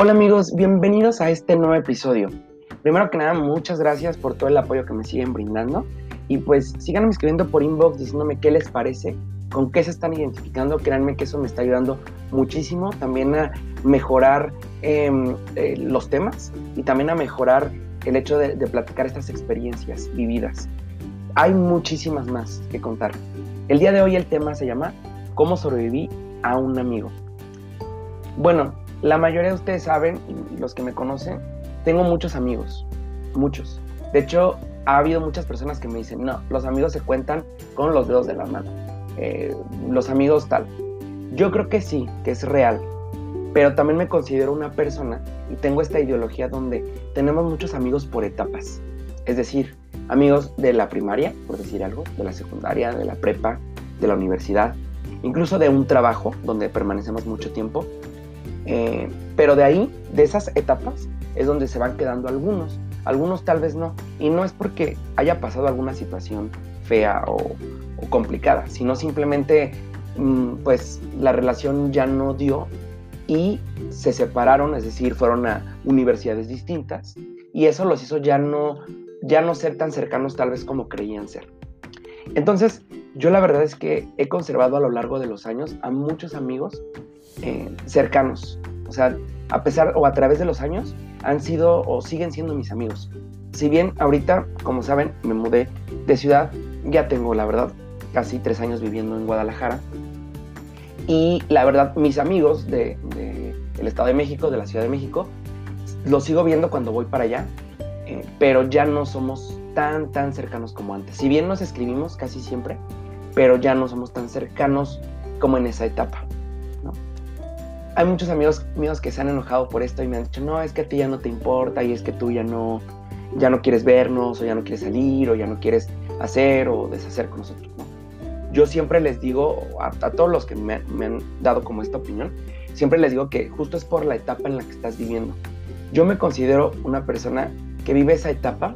Hola amigos, bienvenidos a este nuevo episodio. Primero que nada, muchas gracias por todo el apoyo que me siguen brindando y pues síganme escribiendo por inbox diciéndome qué les parece, con qué se están identificando. Créanme que eso me está ayudando muchísimo también a mejorar em, eh, los temas y también a mejorar el hecho de, de platicar estas experiencias vividas. Hay muchísimas más que contar. El día de hoy el tema se llama ¿Cómo sobreviví a un amigo? Bueno, la mayoría de ustedes saben, los que me conocen, tengo muchos amigos, muchos. De hecho, ha habido muchas personas que me dicen, no, los amigos se cuentan con los dedos de la mano. Eh, los amigos tal. Yo creo que sí, que es real. Pero también me considero una persona y tengo esta ideología donde tenemos muchos amigos por etapas. Es decir, amigos de la primaria, por decir algo, de la secundaria, de la prepa, de la universidad, incluso de un trabajo donde permanecemos mucho tiempo eh, pero de ahí, de esas etapas, es donde se van quedando algunos. Algunos tal vez no. Y no es porque haya pasado alguna situación fea o, complicada, sino simplemente mm, pues la relación ya no dio y se separaron, es decir, fueron a universidades distintas y eso los hizo ya no, ya no ser tan cercanos tal vez como creían ser. Entonces, yo la verdad es que he conservado a lo largo de los años a muchos amigos eh, cercanos. O sea, a pesar o a través de los años, han sido o siguen siendo mis amigos. Si bien ahorita, como saben, me mudé de ciudad, ya tengo, la verdad, casi tres años viviendo en Guadalajara. Y la verdad, mis amigos del de, Estado de México, de la Ciudad de México, los sigo viendo cuando voy para allá, eh, pero ya no somos tan, tan cercanos como antes. Si bien nos escribimos casi siempre, pero ya no somos tan cercanos como en esa etapa hay muchos amigos míos que se han enojado por esto y me han dicho, no, es que a ti ya no te importa y es que tú ya no, ya no quieres vernos o ya no quieres salir o ya no quieres hacer o deshacer con nosotros. Yo siempre les digo a, todos los que me, han dado como esta opinión, siempre les digo que justo es por la etapa en la que estás viviendo. Yo me considero una persona que vive esa etapa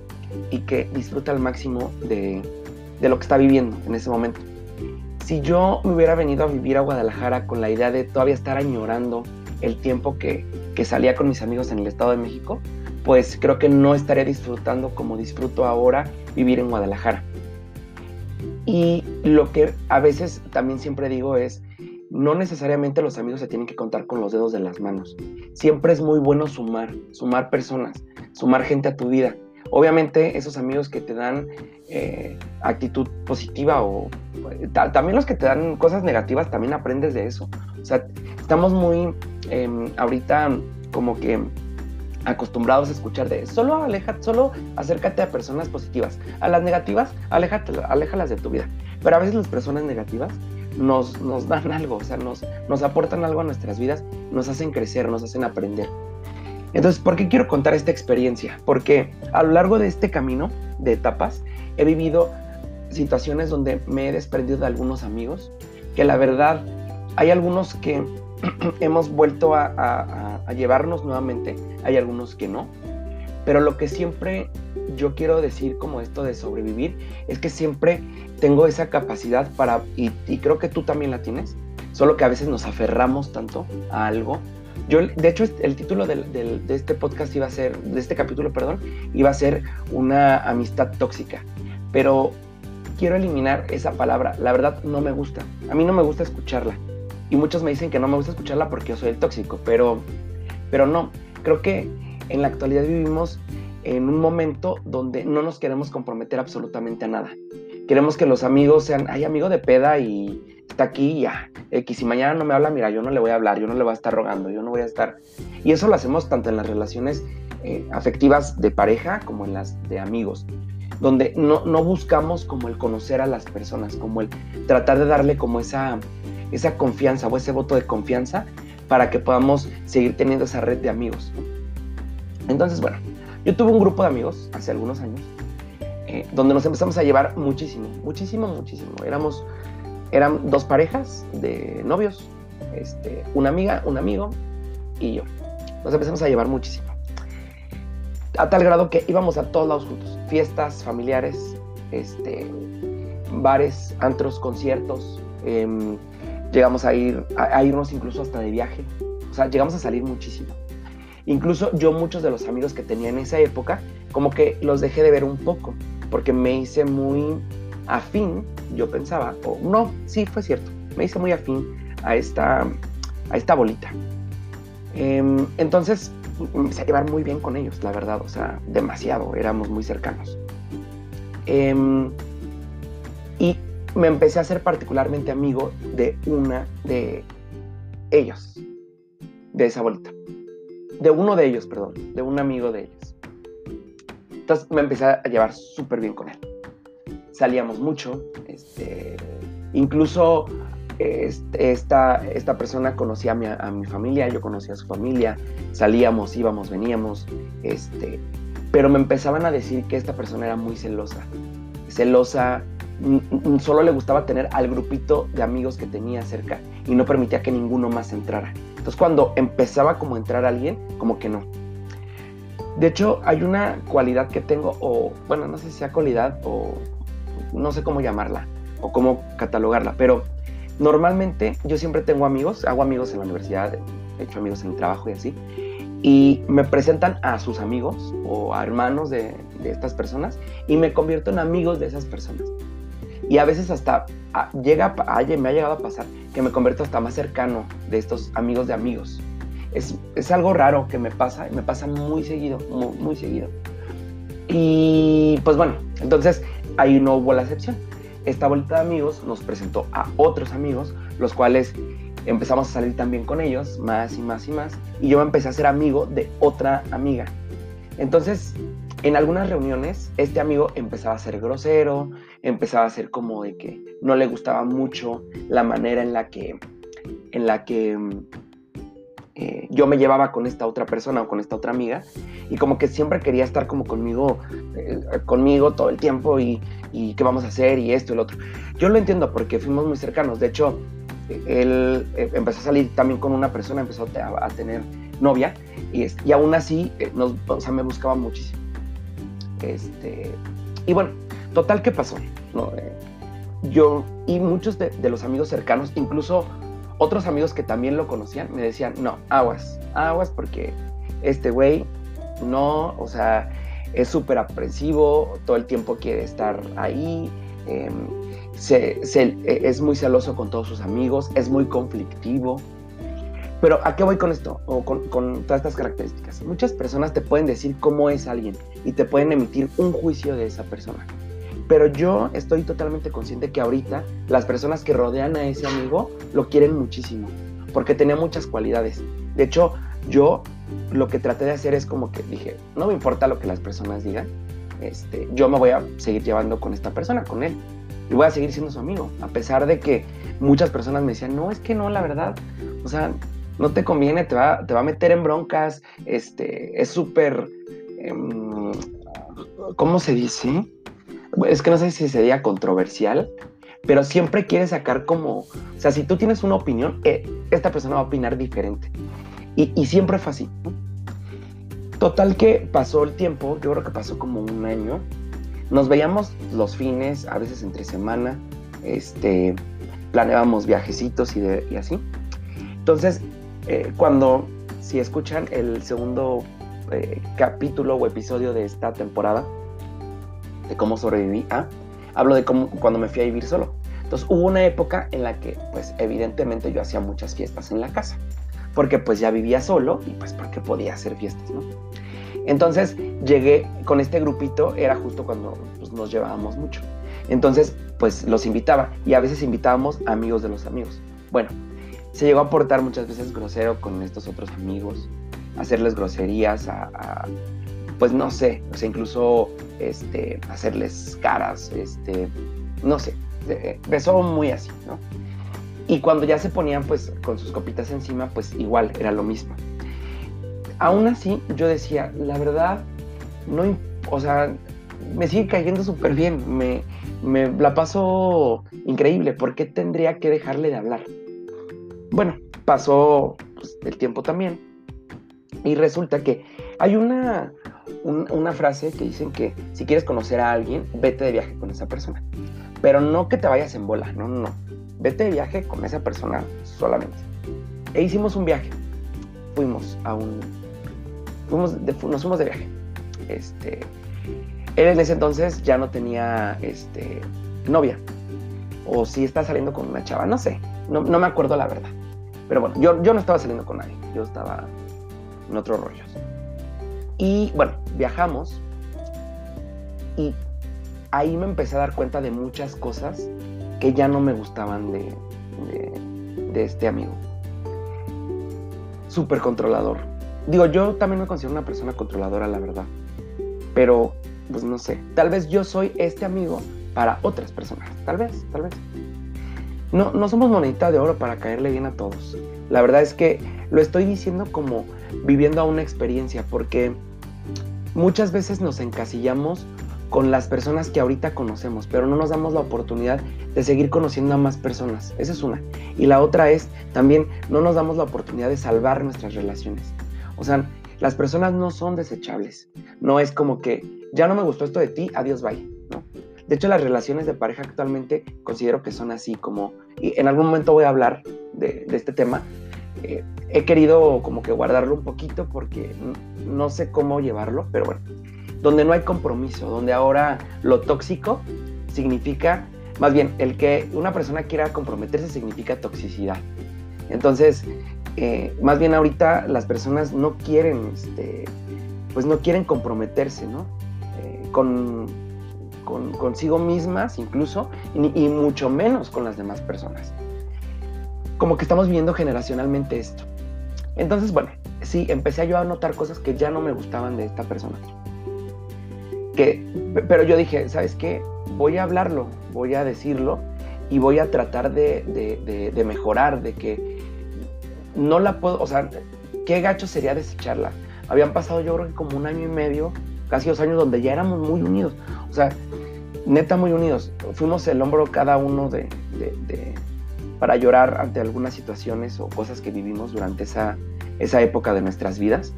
y que disfruta al máximo de, de lo que está viviendo en ese momento si yo me hubiera venido a vivir a Guadalajara con la idea de todavía estar añorando el tiempo que, salía con mis amigos en el Estado de México, pues creo que no estaría disfrutando como disfruto ahora vivir en Guadalajara. Y lo que a veces también siempre digo es, no necesariamente los amigos se tienen que contar con los dedos de las manos. Siempre es muy bueno sumar, sumar personas, sumar gente a tu vida. Obviamente esos amigos que te dan eh, actitud positiva o también los que te dan cosas negativas, también aprendes de eso. O sea, estamos muy em, ahorita como que acostumbrados a escuchar de solo aleja, solo acércate a personas positivas. A las negativas, aléjate, aléjalas de tu vida. Pero a veces las personas negativas nos, nos dan algo, o sea, nos, nos aportan algo a nuestras vidas, nos hacen crecer, nos hacen aprender. Entonces, ¿por qué quiero contar esta experiencia? Porque a lo largo de este camino de etapas he vivido situaciones donde me he desprendido de algunos amigos, que la verdad hay algunos que hemos vuelto a, llevarnos nuevamente, hay algunos que no, pero lo que siempre yo quiero decir como esto de sobrevivir es que siempre tengo esa capacidad para, y, creo que tú también la tienes, solo que a veces nos aferramos tanto a algo. Yo, de hecho, el título de este podcast iba a ser, de este capítulo, perdón, iba a ser una amistad tóxica. Pero quiero eliminar esa palabra. La verdad no me gusta. A mí no me gusta escucharla. Y muchos me dicen que no me gusta escucharla porque yo soy el tóxico, pero, pero no. Creo que en la actualidad vivimos en un momento donde no nos queremos comprometer absolutamente a nada. Queremos que los amigos sean, hay amigo de peda y está aquí ya. X, si mañana no me habla, mira, yo no le voy a hablar, yo no le voy a estar rogando, yo no voy a estar... Y eso lo hacemos tanto en las relaciones eh, afectivas de pareja como en las de amigos donde no, no, buscamos como el conocer a las personas, como el tratar de darle como esa, esa confianza o ese voto de confianza para que podamos seguir teniendo esa red de amigos. Entonces, bueno, yo tuve un grupo de amigos hace algunos años eh, donde nos empezamos a llevar muchísimo, muchísimo, muchísimo. Éramos, eran dos parejas de novios, este, una amiga, un amigo y yo. Nos empezamos a llevar muchísimo a tal grado que íbamos a todos lados juntos, fiestas familiares, este, bares, antros, conciertos, em, llegamos a ir a, irnos incluso hasta de viaje, o sea, llegamos a salir muchísimo. Incluso yo muchos de los amigos que tenía en esa época, como que los dejé de ver un poco, porque me hice muy afín, yo pensaba, o no, sí, fue cierto, me hice muy afín a esta, a esta bolita. Em, entonces, me empecé a llevar muy bien con ellos, la verdad, o sea, demasiado, éramos muy cercanos. Em, y me empecé a ser particularmente amigo de una de ellos, de esa bolita. De uno de ellos, perdón, de un amigo de ellos. Entonces me empecé a llevar súper bien con él. Salíamos mucho, este, incluso este, esta, esta persona conocía a mi, a mi, familia, yo conocía a su familia, salíamos, íbamos, veníamos, este, pero me empezaban a decir que esta persona era muy celosa, celosa, solo le gustaba tener al grupito de amigos que tenía cerca y no permitía que ninguno más entrara. Entonces cuando empezaba como a entrar alguien, como que no. De hecho, hay una cualidad que tengo, o bueno, no sé si sea cualidad o no sé cómo llamarla o cómo catalogarla, pero normalmente yo siempre tengo amigos, hago amigos en la universidad, he hecho amigos en el trabajo y así, y me presentan a sus amigos o a hermanos de, estas personas y me convierto en amigos de esas personas. Y a veces hasta ah, llega, me ha llegado a pasar que me convierto hasta más cercano de estos amigos de amigos. Es, es algo raro que me pasa, y me pasa muy seguido, muy, muy seguido. Y pues bueno, entonces ahí no hubo la excepción. Esta vuelta de amigos nos presentó a otros amigos, los cuales empezamos a salir también con ellos, más y más y más, y yo me empecé a ser amigo de otra amiga. Entonces, en algunas reuniones, este amigo empezaba a ser grosero, empezaba a ser como de que no le gustaba mucho la manera en la que, en la que eh, yo me llevaba con esta otra persona o con esta otra amiga y como que siempre quería estar como conmigo, eh, conmigo todo el tiempo y, y, qué vamos a hacer y esto y lo otro. Yo lo entiendo porque fuimos muy cercanos. De hecho, él eh, empezó a salir también con una persona, empezó a, tener novia y, y aún así nos, me buscaba muchísimo. Este, y bueno, total, ¿qué pasó? Eh, yo y muchos de, los amigos cercanos, incluso otros amigos que también lo conocían, me decían, no, aguas, aguas porque este güey no, o sea, es súper aprensivo, todo el tiempo quiere estar ahí, em, es muy celoso con todos sus amigos, es muy conflictivo, pero ¿a qué voy con esto? O con, todas estas características. Muchas personas te pueden decir cómo es alguien y te pueden emitir un juicio de esa persona. Pero yo estoy totalmente consciente que ahorita las personas que rodean a ese amigo lo quieren muchísimo, porque tenía muchas cualidades. De hecho, yo lo que traté de hacer es como que dije, no me importa lo que las personas digan, este, yo me voy a seguir llevando con esta persona, con él, y voy a seguir siendo su amigo, a pesar de que muchas personas me decían, no, es que no, la verdad, o sea, no te conviene, te va, te va a meter en broncas, este, es súper, em, ¿cómo se dice? Es que no sé si sería controversial, pero siempre quiere sacar como, o sea, si tú tienes una opinión, eh, esta persona va a opinar diferente. Y, siempre fue así. Total que pasó el tiempo, yo creo que pasó como un año. Nos veíamos los fines, a veces entre semana, este, planeábamos viajecitos y, y así. Entonces, eh, cuando, si escuchan el segundo eh, capítulo o episodio de esta temporada, de cómo sobreviví a, hablo de cómo, cuando me fui a vivir solo. Entonces hubo una época en la que, pues evidentemente yo hacía muchas fiestas en la casa, porque pues ya vivía solo y pues porque podía hacer fiestas, ¿no? Entonces llegué con este grupito, era justo cuando pues, nos llevábamos mucho. Entonces, pues los invitaba y a veces invitábamos amigos de los amigos. Bueno, se llegó a portar muchas veces grosero con estos otros amigos, hacerles groserías, a, pues no sé, o sea, incluso este, hacerles caras, este, no sé, besó muy así, ¿no? Y cuando ya se ponían pues con sus copitas encima, pues igual era lo mismo. Aún así, yo decía, la verdad, no, o sea, me sigue cayendo súper bien, me, me la paso increíble, ¿por qué tendría que dejarle de hablar? Bueno, pasó pues, el tiempo también y resulta que hay una, una frase que dicen que si quieres conocer a alguien, vete de viaje con esa persona. Pero no que te vayas en bola, no, no, no. Vete de viaje con esa persona solamente. E hicimos un viaje. Fuimos a un, fuimos nos fuimos de viaje. Este, él en ese entonces ya no tenía este, novia. O si está saliendo con una chava, no sé. No, me acuerdo la verdad. Pero bueno, yo, yo no estaba saliendo con nadie. Yo estaba en otros rollos. Y bueno, viajamos. Y ahí me empecé a dar cuenta de muchas cosas que ya no me gustaban de, de, este amigo. Súper controlador. Digo, yo también me considero una persona controladora, la verdad. Pero, pues no sé, tal vez yo soy este amigo para otras personas. Tal vez, tal vez. No, no somos monedita de oro para caerle bien a todos. La verdad es que lo estoy diciendo como viviendo a una experiencia, porque muchas veces nos encasillamos con las personas que ahorita conocemos, pero no nos damos la oportunidad de seguir conociendo a más personas. Esa es una. Y la otra es, también no nos damos la oportunidad de salvar nuestras relaciones. O sea, las personas no son desechables. No es como que, ya no me gustó esto de ti, adiós, bye. ¿no? De hecho, las relaciones de pareja actualmente considero que son así, como, y en algún momento voy a hablar de, este tema. Eh, he querido como que guardarlo un poquito porque no sé cómo llevarlo, pero bueno, donde no hay compromiso, donde ahora lo tóxico significa, más bien, el que una persona quiera comprometerse significa toxicidad. Entonces, eh, más bien ahorita las personas no quieren, este, pues no quieren comprometerse, ¿no? Eh, con, consigo mismas incluso, y, y mucho menos con las demás personas. Como que estamos viviendo generacionalmente esto. Entonces, bueno, sí, empecé yo a notar cosas que ya no me gustaban de esta persona que, pero yo dije, ¿sabes qué? Voy a hablarlo, voy a decirlo y voy a tratar de, mejorar, de que no la puedo, o sea, qué gacho sería desecharla. Habían pasado yo creo que como un año y medio, casi dos años, donde ya éramos muy unidos. O sea, neta muy unidos. Fuimos el hombro cada uno de, para llorar ante algunas situaciones o cosas que vivimos durante esa, esa época de nuestras vidas.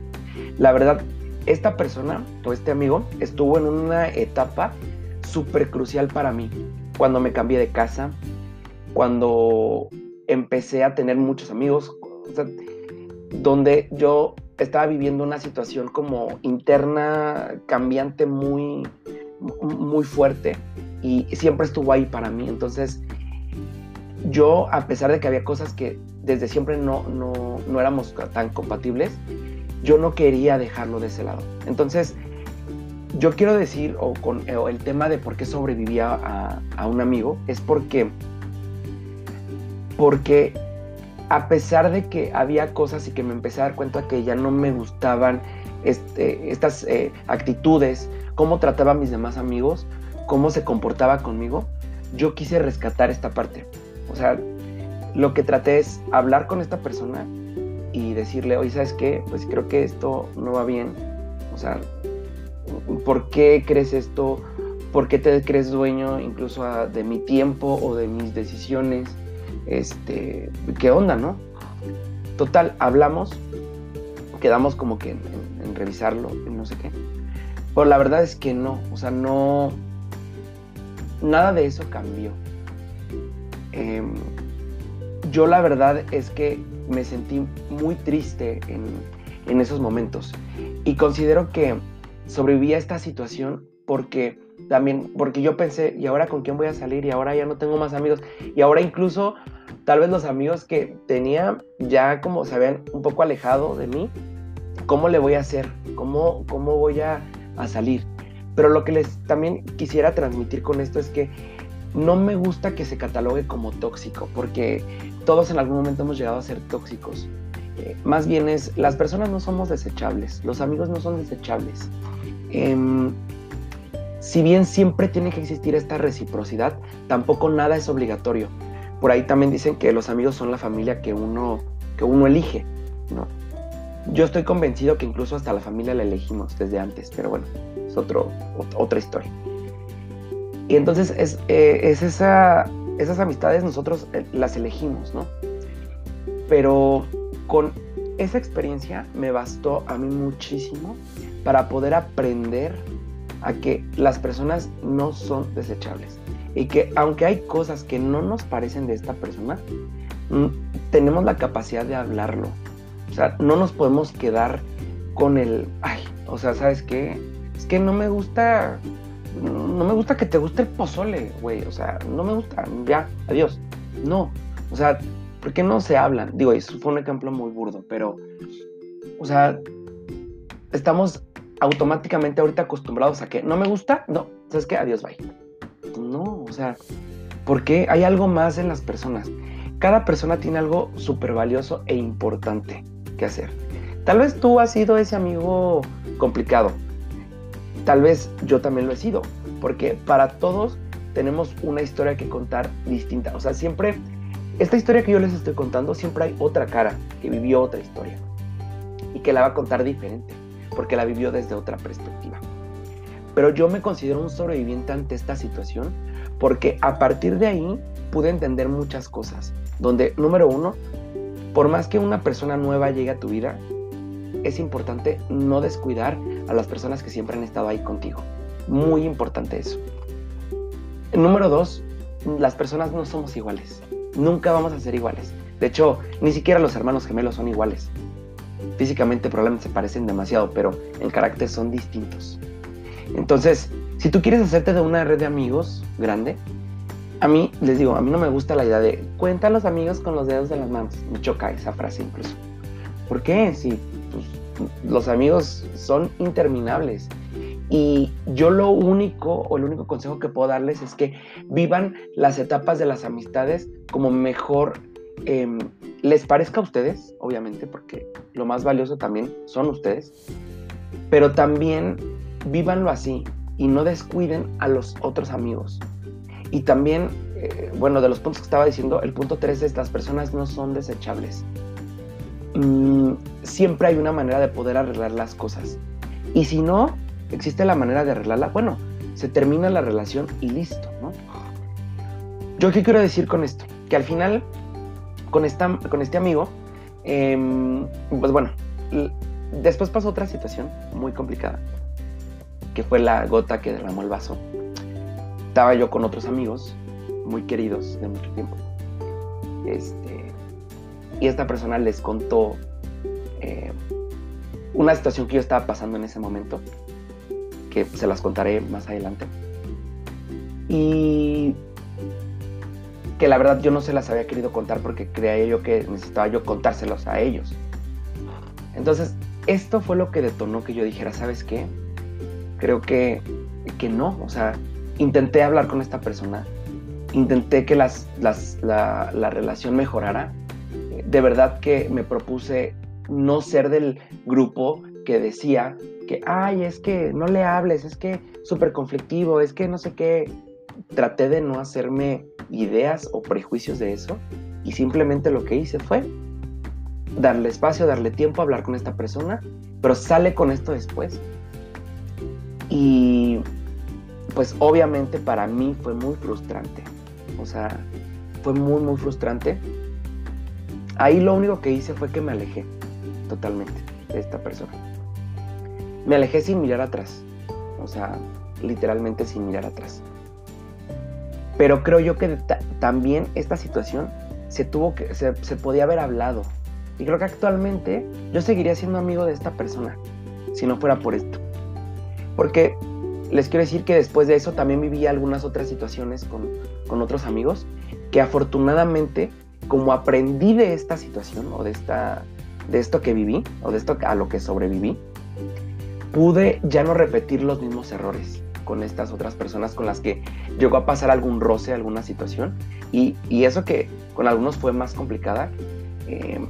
La verdad, esta persona o este amigo estuvo en una etapa súper crucial para mí. Cuando me cambié de casa, cuando empecé a tener muchos amigos, donde yo estaba viviendo una situación como interna, cambiante, muy, muy fuerte y siempre estuvo ahí para mí. Entonces, yo, a pesar de que había cosas que desde siempre no, no, no éramos tan compatibles, yo no quería dejarlo de ese lado. Entonces, yo quiero decir, o con el tema de por qué sobrevivía a, un amigo, es porque, porque a pesar de que había cosas y que me empecé a dar cuenta que ya no me gustaban este, estas eh, actitudes, cómo trataba a mis demás amigos, cómo se comportaba conmigo, yo quise rescatar esta parte. O sea, lo que traté es hablar con esta persona y decirle, oye, ¿sabes qué? Pues creo que esto no va bien. O sea, ¿por qué crees esto? ¿Por qué te crees dueño incluso de mi tiempo o de mis decisiones? Este, ¿qué onda, no? Total, hablamos, quedamos como que en, revisarlo, no sé qué. Pero la verdad es que no, o sea, no, nada de eso cambió. Em, yo la verdad es que me sentí muy triste en, esos momentos y considero que sobreviví a esta situación porque también, porque yo pensé, ¿y ahora con quién voy a salir? Y ahora ya no tengo más amigos. Y ahora incluso tal vez los amigos que tenía ya como se habían un poco alejado de mí, ¿cómo le voy a hacer? ¿Cómo, cómo voy a, a salir? Pero lo que les también quisiera transmitir con esto es que no me gusta que se catalogue como tóxico, porque todos en algún momento hemos llegado a ser tóxicos. Eh, más bien es, las personas no somos desechables, los amigos no son desechables. Em, si bien siempre tiene que existir esta reciprocidad, tampoco nada es obligatorio. Por ahí también dicen que los amigos son la familia que uno, que uno elige, ¿no? Yo estoy convencido que incluso hasta la familia la elegimos desde antes, pero bueno, es otro, otra historia. Y entonces es, eh, es esa, esas amistades nosotros eh, las elegimos, ¿no? Pero con esa experiencia me bastó a mí muchísimo para poder aprender a que las personas no son desechables y que aunque hay cosas que no nos parecen de esta persona, mm, tenemos la capacidad de hablarlo. O sea, no nos podemos quedar con el, ay, o sea, ¿sabes qué? Es que no me gusta, no me gusta que te guste el pozole, güey, o sea, no me gusta, ya, adiós. No, o sea, ¿por qué no se hablan? Digo, eso fue un ejemplo muy burdo, pero, o sea, estamos automáticamente ahorita acostumbrados a que no me gusta, no, ¿sabes qué? Adiós, bye. No, o sea, porque hay algo más en las personas. Cada persona tiene algo súper valioso e importante que hacer. Tal vez tú has sido ese amigo complicado. Tal vez yo también lo he sido. Porque para todos tenemos una historia que contar distinta. O sea, siempre, esta historia que yo les estoy contando, siempre hay otra cara que vivió otra historia. Y que la va a contar diferente. Porque la vivió desde otra perspectiva. Pero yo me considero un sobreviviente ante esta situación porque a partir de ahí pude entender muchas cosas. Donde, número uno, por más que una persona nueva llegue a tu vida, es importante no descuidar a las personas que siempre han estado ahí contigo. Muy importante eso. Número dos, las personas no somos iguales. Nunca vamos a ser iguales. De hecho, ni siquiera los hermanos gemelos son iguales. Físicamente probablemente se parecen demasiado, pero en carácter son distintos. Entonces, si tú quieres hacerte de una red de amigos grande, a mí, les digo, a mí no me gusta la idea de cuenta a los amigos con los dedos de las manos. Me choca esa frase incluso. ¿Por qué? Si los amigos son interminables. Y yo lo único o el único consejo que puedo darles es que vivan las etapas de las amistades como mejor em, les parezca a ustedes, obviamente, porque lo más valioso también son ustedes, pero también vívanlo así y no descuiden a los otros amigos. Y también, eh, bueno, de los puntos que estaba diciendo, el punto 3 es las personas no son desechables. Mm, siempre hay una manera de poder arreglar las cosas. Y si no existe la manera de arreglarla, bueno, se termina la relación y listo, ¿no? Yo qué quiero decir con esto? Que al final, con, esta, con este amigo, em, pues bueno, después pasó otra situación muy complicada que fue la gota que derramó el vaso. Estaba yo con otros amigos muy queridos de mucho tiempo. Este, y esta persona les contó una situación que yo estaba pasando en ese momento, que se las contaré más adelante. Y que la verdad yo no se las había querido contar porque creía yo que necesitaba yo contárselos a ellos. Entonces, esto fue lo que detonó que yo dijera, ¿sabes qué? creo que, que no, o sea, intenté hablar con esta persona, intenté que las, la, la relación mejorara, de verdad que me propuse no ser del grupo que decía que, ay, es que no le hables, es que súper conflictivo, es que no sé qué. Traté de no hacerme ideas o prejuicios de eso y simplemente lo que hice fue darle espacio, darle tiempo a hablar con esta persona, pero sale con esto después. Y pues obviamente para mí fue muy frustrante. O sea, fue muy, muy frustrante. Ahí lo único que hice fue que me alejé totalmente de esta persona. Me alejé sin mirar atrás. O sea, literalmente sin mirar atrás. Pero creo yo que también esta situación se tuvo que, se, se podía haber hablado. Y creo que actualmente yo seguiría siendo amigo de esta persona si no fuera por esto. Porque les quiero decir que después de eso también viví algunas otras situaciones con, otros amigos que afortunadamente, como aprendí de esta situación o de, esta, de esto que viví o de esto a lo que sobreviví, pude ya no repetir los mismos errores con estas otras personas con las que llegó a pasar algún roce, alguna situación. Y, eso que con algunos fue más complicada, eh,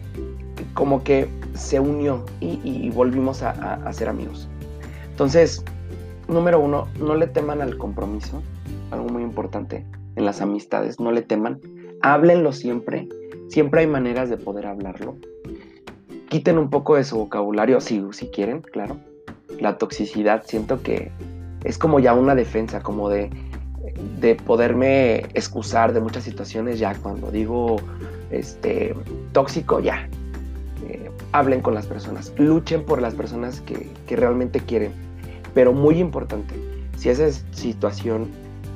como que se unió y, volvimos a, a, ser amigos. Entonces, número uno, no le teman al compromiso, algo muy importante en las amistades, no le teman, háblenlo siempre, siempre hay maneras de poder hablarlo. Quiten un poco de su vocabulario, si, si quieren, claro. La toxicidad, siento que es como ya una defensa, como de, de poderme excusar de muchas situaciones ya cuando digo este tóxico, ya. Eh, hablen con las personas, luchen por las personas que, que realmente quieren pero muy importante, si esa situación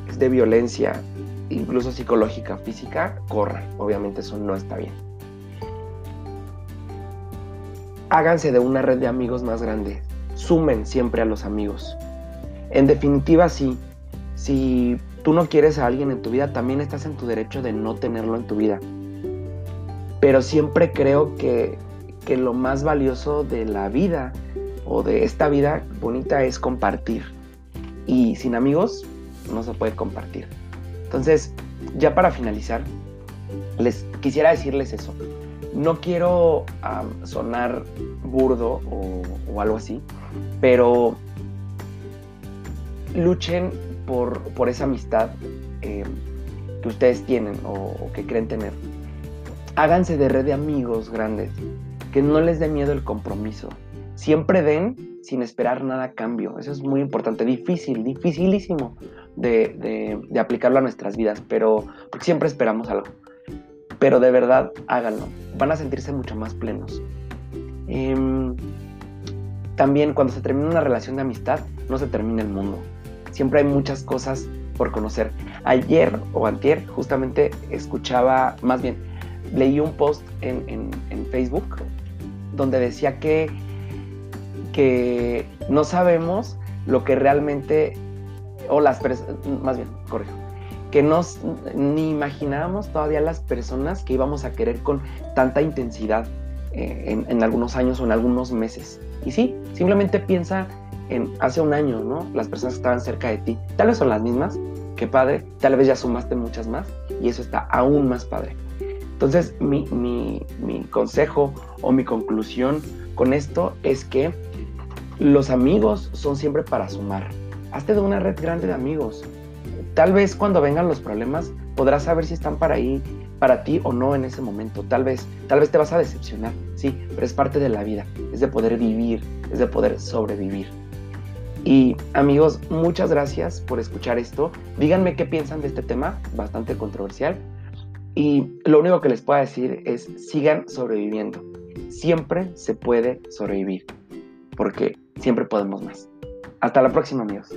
es de violencia, incluso psicológica, física, corran. Obviamente eso no está bien. Háganse de una red de amigos más grande. Sumen siempre a los amigos. En definitiva, sí. Si tú no quieres a alguien en tu vida, también estás en tu derecho de no tenerlo en tu vida. Pero siempre creo que, que lo más valioso de la vida o de esta vida bonita es compartir. Y sin amigos no se puede compartir. Entonces, ya para finalizar, les quisiera decirles eso. No quiero sonar burdo o, algo así, pero luchen por, esa amistad eh, que ustedes tienen o, que creen tener. Háganse de red de amigos grandes, que no les dé miedo el compromiso. Siempre den sin esperar nada a cambio. Eso es muy importante. Difícil, dificilísimo de aplicarlo a nuestras vidas, pero siempre esperamos algo pero de verdad háganlo. Van a sentirse mucho más plenos. Em, también cuando se termina una relación de amistad, no se termina el mundo. Siempre hay muchas cosas por conocer. Ayer o antier justamente escuchaba, más bien, leí un post en, Facebook donde decía que, que no sabemos lo que realmente, o las personas, más bien, corrijo, que no ni imaginábamos todavía las personas que íbamos a querer con tanta intensidad eh, en, algunos años o en algunos meses. Y sí, simplemente piensa en hace un año, ¿no? Las personas que estaban cerca de ti, tal vez son las mismas, qué padre, tal vez ya sumaste muchas más y eso está aún más padre. Entonces, mi, mi, mi consejo o mi conclusión con esto es que los amigos son siempre para sumar. Hazte de una red grande de amigos Tal vez cuando vengan los problemas podrás saber si están para ahí, para ti o no en ese momento. Tal vez, tal vez te vas a decepcionar, sí, pero es parte de la vida, es de poder vivir, es de poder sobrevivir. Y amigos, muchas gracias por escuchar esto. Díganme qué piensan de este tema, bastante controversial. Y lo único que les puedo decir es sigan sobreviviendo. Siempre se puede sobrevivir, porque siempre podemos más. Hasta la próxima, amigos.